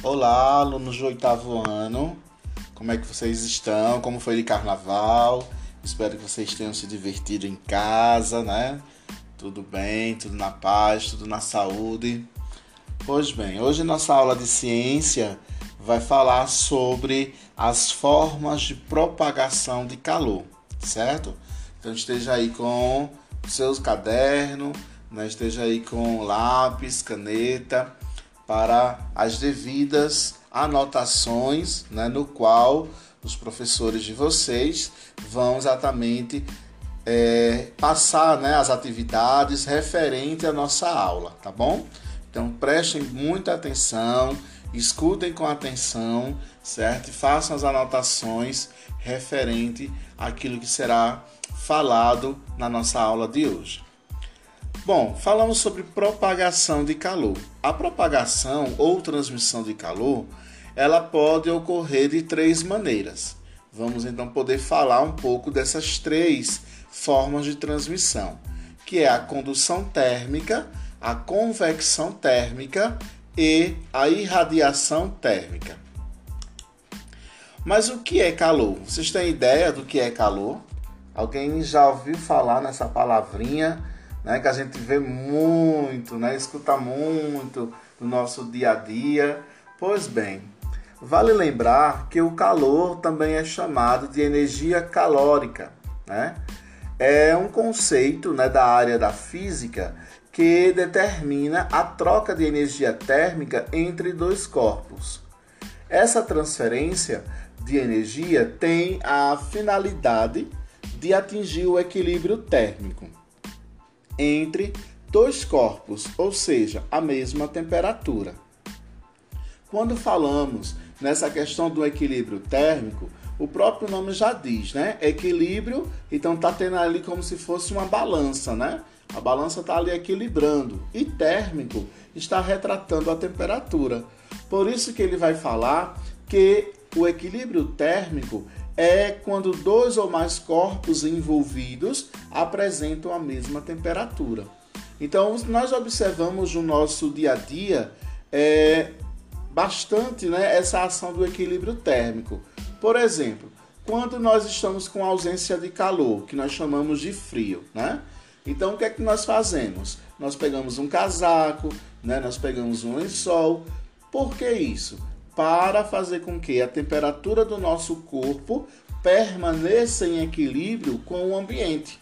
Olá, alunos do oitavo ano. Como é que vocês estão? Como foi de carnaval? Espero que vocês tenham se divertido em casa, né? Tudo bem, tudo na paz, tudo na saúde. Pois bem, hoje nossa aula de ciência vai falar sobre as formas de propagação de calor, certo? Então esteja aí com seus cadernos, né? esteja aí com lápis, caneta para as devidas anotações, né, no qual os professores de vocês vão exatamente é, passar né, as atividades referente à nossa aula, tá bom? Então prestem muita atenção, escutem com atenção, certo? E façam as anotações referente àquilo que será falado na nossa aula de hoje. Bom, falamos sobre propagação de calor. A propagação ou transmissão de calor, ela pode ocorrer de três maneiras. Vamos então poder falar um pouco dessas três formas de transmissão, que é a condução térmica, a convecção térmica e a irradiação térmica. Mas o que é calor? Vocês têm ideia do que é calor? Alguém já ouviu falar nessa palavrinha? Né, que a gente vê muito, né, escuta muito no nosso dia a dia. Pois bem, vale lembrar que o calor também é chamado de energia calórica, né? É um conceito né, da área da física que determina a troca de energia térmica entre dois corpos. Essa transferência de energia tem a finalidade de atingir o equilíbrio térmico entre dois corpos, ou seja, a mesma temperatura. Quando falamos nessa questão do equilíbrio térmico, o próprio nome já diz, né? Equilíbrio, então tá tendo ali como se fosse uma balança, né? A balança está ali equilibrando. E térmico está retratando a temperatura. Por isso que ele vai falar que o equilíbrio térmico é quando dois ou mais corpos envolvidos apresentam a mesma temperatura. Então, nós observamos no nosso dia a dia é, bastante né, essa ação do equilíbrio térmico. Por exemplo, quando nós estamos com ausência de calor, que nós chamamos de frio, né? Então, o que é que nós fazemos? Nós pegamos um casaco, né? nós pegamos um lençol. Por que isso? Para fazer com que a temperatura do nosso corpo permaneça em equilíbrio com o ambiente.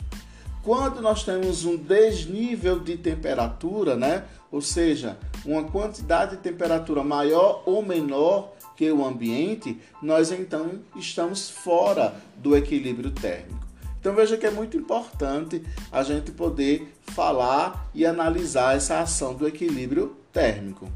Quando nós temos um desnível de temperatura, né? ou seja, uma quantidade de temperatura maior ou menor que o ambiente, nós então estamos fora do equilíbrio térmico. Então veja que é muito importante a gente poder falar e analisar essa ação do equilíbrio térmico.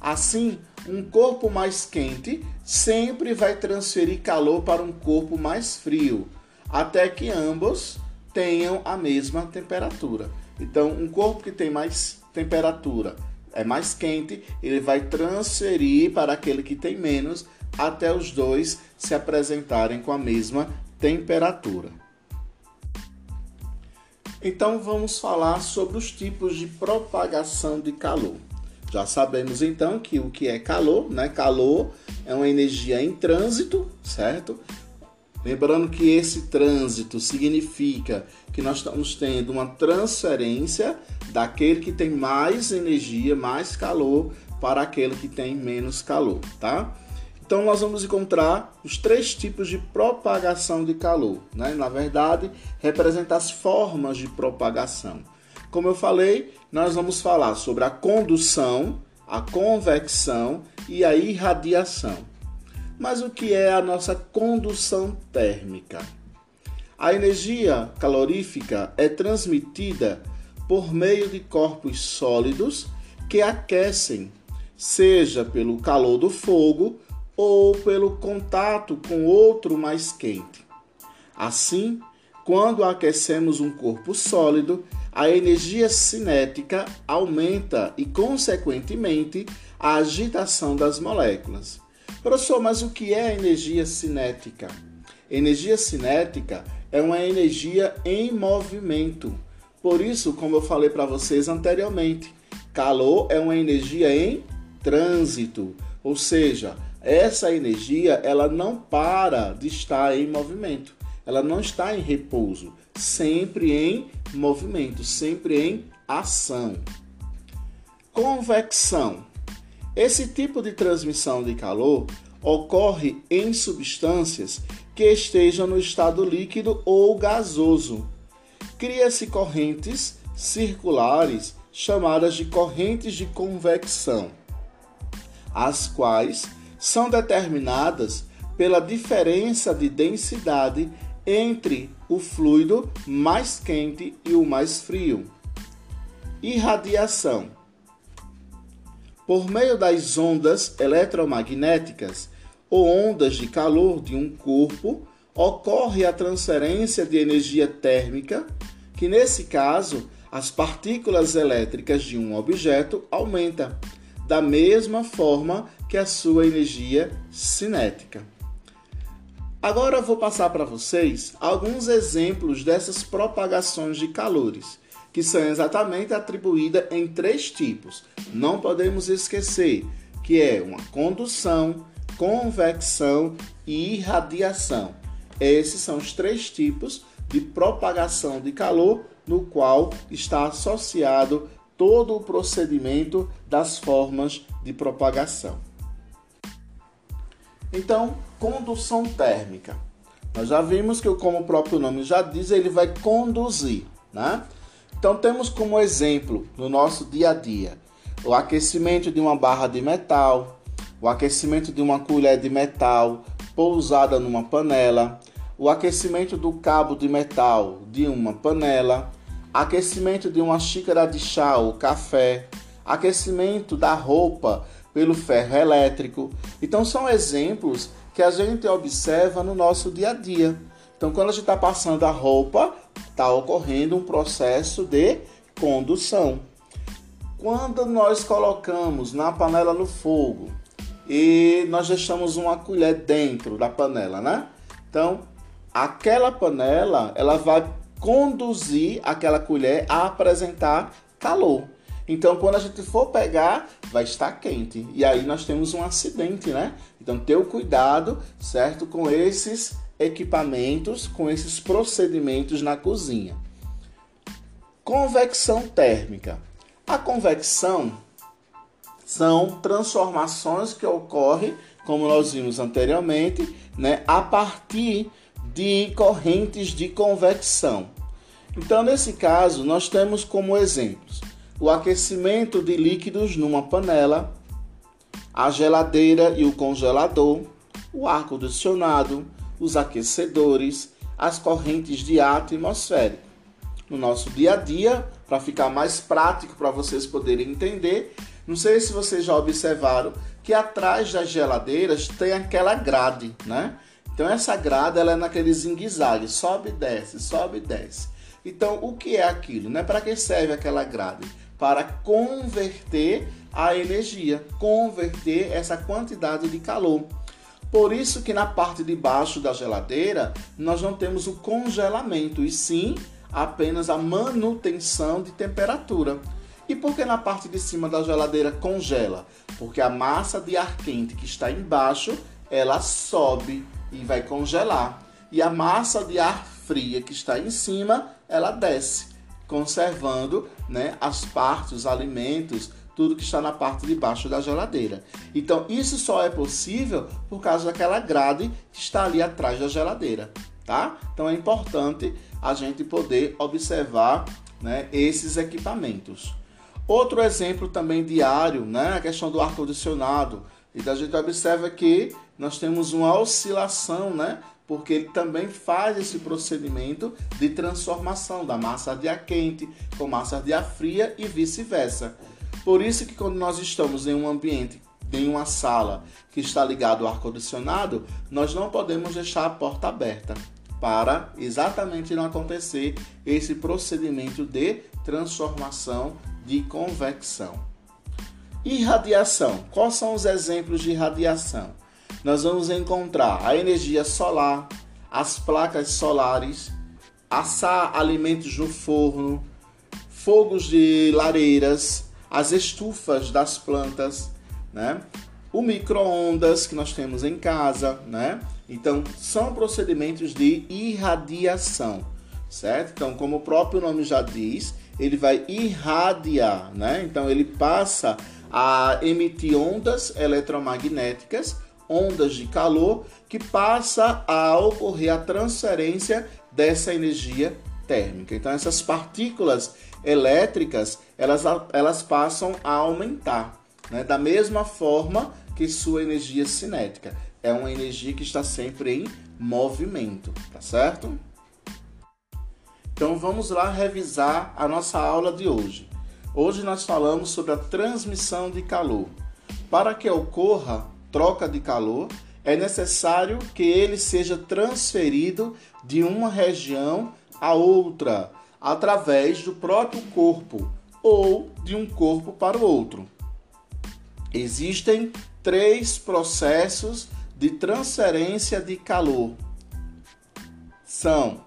Assim, um corpo mais quente sempre vai transferir calor para um corpo mais frio, até que ambos tenham a mesma temperatura. Então, um corpo que tem mais temperatura, é mais quente, ele vai transferir para aquele que tem menos, até os dois se apresentarem com a mesma temperatura. Então, vamos falar sobre os tipos de propagação de calor. Já sabemos então que o que é calor, né? Calor é uma energia em trânsito, certo? Lembrando que esse trânsito significa que nós estamos tendo uma transferência daquele que tem mais energia, mais calor, para aquele que tem menos calor, tá? Então nós vamos encontrar os três tipos de propagação de calor, né? Na verdade, representa as formas de propagação. Como eu falei, nós vamos falar sobre a condução, a convecção e a irradiação. Mas o que é a nossa condução térmica? A energia calorífica é transmitida por meio de corpos sólidos que aquecem, seja pelo calor do fogo ou pelo contato com outro mais quente. Assim, quando aquecemos um corpo sólido, a energia cinética aumenta e, consequentemente, a agitação das moléculas. Professor, mas o que é energia cinética? Energia cinética é uma energia em movimento. Por isso, como eu falei para vocês anteriormente, calor é uma energia em trânsito. Ou seja, essa energia ela não para de estar em movimento, ela não está em repouso, sempre em movimento, sempre em ação. Convecção. Esse tipo de transmissão de calor ocorre em substâncias que estejam no estado líquido ou gasoso. Cria-se correntes circulares chamadas de correntes de convecção, as quais são determinadas pela diferença de densidade entre o fluido mais quente e o mais frio. Irradiação. Por meio das ondas eletromagnéticas ou ondas de calor de um corpo, ocorre a transferência de energia térmica, que nesse caso as partículas elétricas de um objeto aumenta, da mesma forma que a sua energia cinética. Agora vou passar para vocês alguns exemplos dessas propagações de calores, que são exatamente atribuídas em três tipos. Não podemos esquecer que é uma condução, convecção e irradiação. Esses são os três tipos de propagação de calor no qual está associado todo o procedimento das formas de propagação. Então, condução térmica. Nós já vimos que, como o próprio nome já diz, ele vai conduzir, né? Então, temos como exemplo no nosso dia a dia o aquecimento de uma barra de metal, o aquecimento de uma colher de metal pousada numa panela, o aquecimento do cabo de metal de uma panela, aquecimento de uma xícara de chá ou café, aquecimento da roupa pelo ferro elétrico. Então são exemplos que a gente observa no nosso dia a dia. Então quando a gente está passando a roupa, está ocorrendo um processo de condução. Quando nós colocamos na panela no fogo e nós deixamos uma colher dentro da panela, né? Então aquela panela ela vai conduzir aquela colher a apresentar calor. Então, quando a gente for pegar, vai estar quente. E aí nós temos um acidente, né? Então, ter o cuidado, certo? Com esses equipamentos, com esses procedimentos na cozinha. Convecção térmica. A convecção são transformações que ocorrem, como nós vimos anteriormente, né, a partir de correntes de convecção. Então, nesse caso, nós temos como exemplos o aquecimento de líquidos numa panela, a geladeira e o congelador, o ar-condicionado, os aquecedores, as correntes de ar atmosférico. No nosso dia a dia, para ficar mais prático para vocês poderem entender, não sei se vocês já observaram que atrás das geladeiras tem aquela grade, né? Então essa grade ela é naquele zigue-zague, sobe e desce, sobe e desce. Então o que é aquilo? Né? Para que serve aquela grade? Para converter a energia, converter essa quantidade de calor. Por isso que na parte de baixo da geladeira nós não temos o congelamento, e sim apenas a manutenção de temperatura. E por que na parte de cima da geladeira congela? Porque a massa de ar quente que está embaixo, ela sobe e vai congelar. E a massa de ar fria que está em cima, ela desce, conservando né, as partes, os alimentos, tudo que está na parte de baixo da geladeira. Então, isso só é possível por causa daquela grade que está ali atrás da geladeira, tá? Então, é importante a gente poder observar né, esses equipamentos. Outro exemplo também diário, né, a questão do ar-condicionado. E a gente observa que nós temos uma oscilação, né? Porque ele também faz esse procedimento de transformação da massa de ar quente com massa de ar fria e vice-versa. Por isso que quando nós estamos em um ambiente, em uma sala que está ligado ao ar condicionado, nós não podemos deixar a porta aberta para exatamente não acontecer esse procedimento de transformação de convecção. Irradiação. Quais são os exemplos de radiação? Nós vamos encontrar a energia solar, as placas solares, assar alimentos no forno, fogos de lareiras, as estufas das plantas, né? o micro-ondas que nós temos em casa, né? Então, são procedimentos de irradiação, certo? Então, como o próprio nome já diz, ele vai irradiar, né? Então, ele passa a emitir ondas eletromagnéticas, ondas de calor, que passa a ocorrer a transferência dessa energia térmica. Então, essas partículas elétricas, elas, elas passam a aumentar, né? Da mesma forma que sua energia cinética. É uma energia que está sempre em movimento, tá certo? Então vamos lá revisar a nossa aula de hoje. Hoje nós falamos sobre a transmissão de calor. Para que ocorra troca de calor, é necessário que ele seja transferido de uma região a outra, através do próprio corpo ou de um corpo para o outro. Existem três processos de transferência de calor. São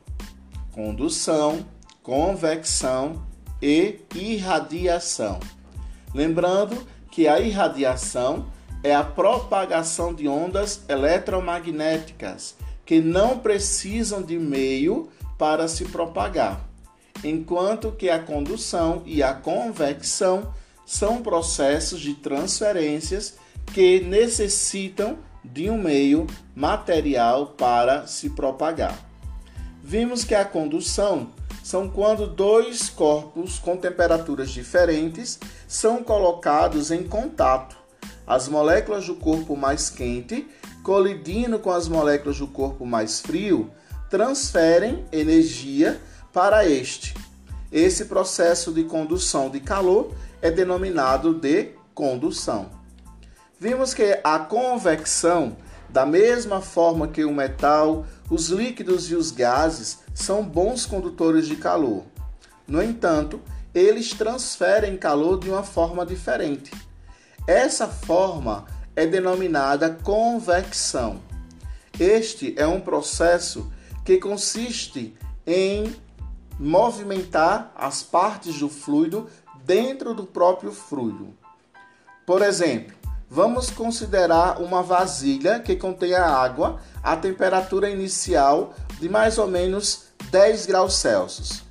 condução, convecção e irradiação. Lembrando que a irradiação é a propagação de ondas eletromagnéticas que não precisam de meio para se propagar, enquanto que a condução e a convecção são processos de transferências que necessitam de um meio material para se propagar. Vimos que a condução são quando dois corpos com temperaturas diferentes são colocados em contato. As moléculas do corpo mais quente, colidindo com as moléculas do corpo mais frio, transferem energia para este. Esse processo de condução de calor é denominado de condução. Vimos que a convecção, da mesma forma que o metal, os líquidos e os gases são bons condutores de calor. No entanto, eles transferem calor de uma forma diferente. Essa forma é denominada convecção. Este é um processo que consiste em movimentar as partes do fluido dentro do próprio fluido. Por exemplo, vamos considerar uma vasilha que contenha água a temperatura inicial de mais ou menos 10 graus Celsius.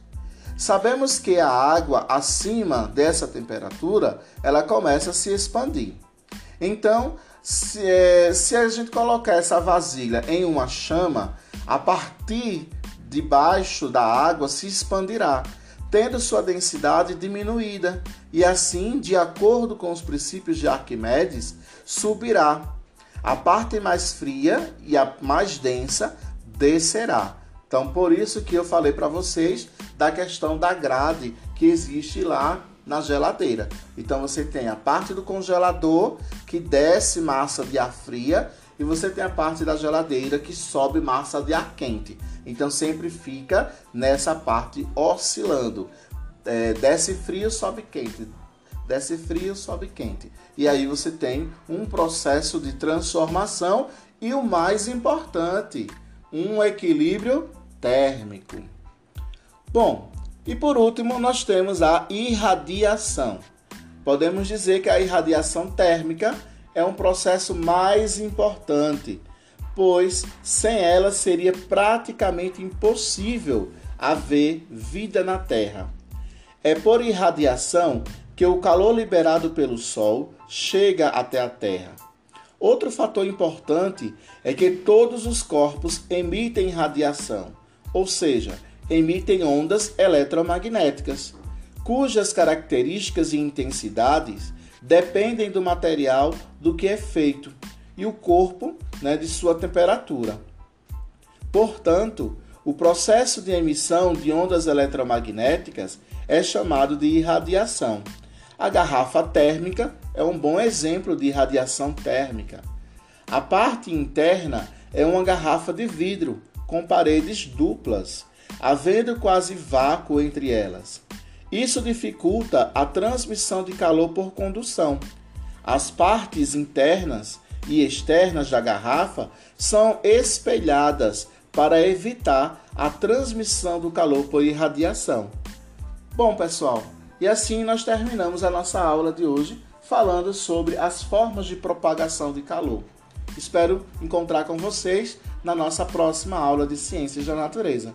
Sabemos que a água acima dessa temperatura ela começa a se expandir. Então, se, eh, se a gente colocar essa vasilha em uma chama, a partir de baixo da água se expandirá tendo sua densidade diminuída, e assim, de acordo com os princípios de Arquimedes, subirá. A parte mais fria e a mais densa descerá. Então, por isso que eu falei para vocês da questão da grade que existe lá na geladeira. Então, você tem a parte do congelador que desce massa de ar fria e você tem a parte da geladeira que sobe massa de ar quente. Então sempre fica nessa parte oscilando. É, desce frio, sobe quente. Desce frio, sobe quente. E aí você tem um processo de transformação e o mais importante, um equilíbrio térmico. Bom, e por último nós temos a irradiação. Podemos dizer que a irradiação térmica é um processo mais importante, pois sem ela seria praticamente impossível haver vida na Terra. É por irradiação que o calor liberado pelo Sol chega até a Terra. Outro fator importante é que todos os corpos emitem radiação, ou seja, emitem ondas eletromagnéticas, cujas características e intensidades dependem do material do que é feito e o corpo né, de sua temperatura. Portanto, o processo de emissão de ondas eletromagnéticas é chamado de irradiação. A garrafa térmica é um bom exemplo de irradiação térmica. A parte interna é uma garrafa de vidro com paredes duplas, havendo quase vácuo entre elas. Isso dificulta a transmissão de calor por condução. As partes internas e externas da garrafa são espelhadas para evitar a transmissão do calor por irradiação. Bom, pessoal, e assim nós terminamos a nossa aula de hoje falando sobre as formas de propagação de calor. Espero encontrar com vocês na nossa próxima aula de Ciências da Natureza.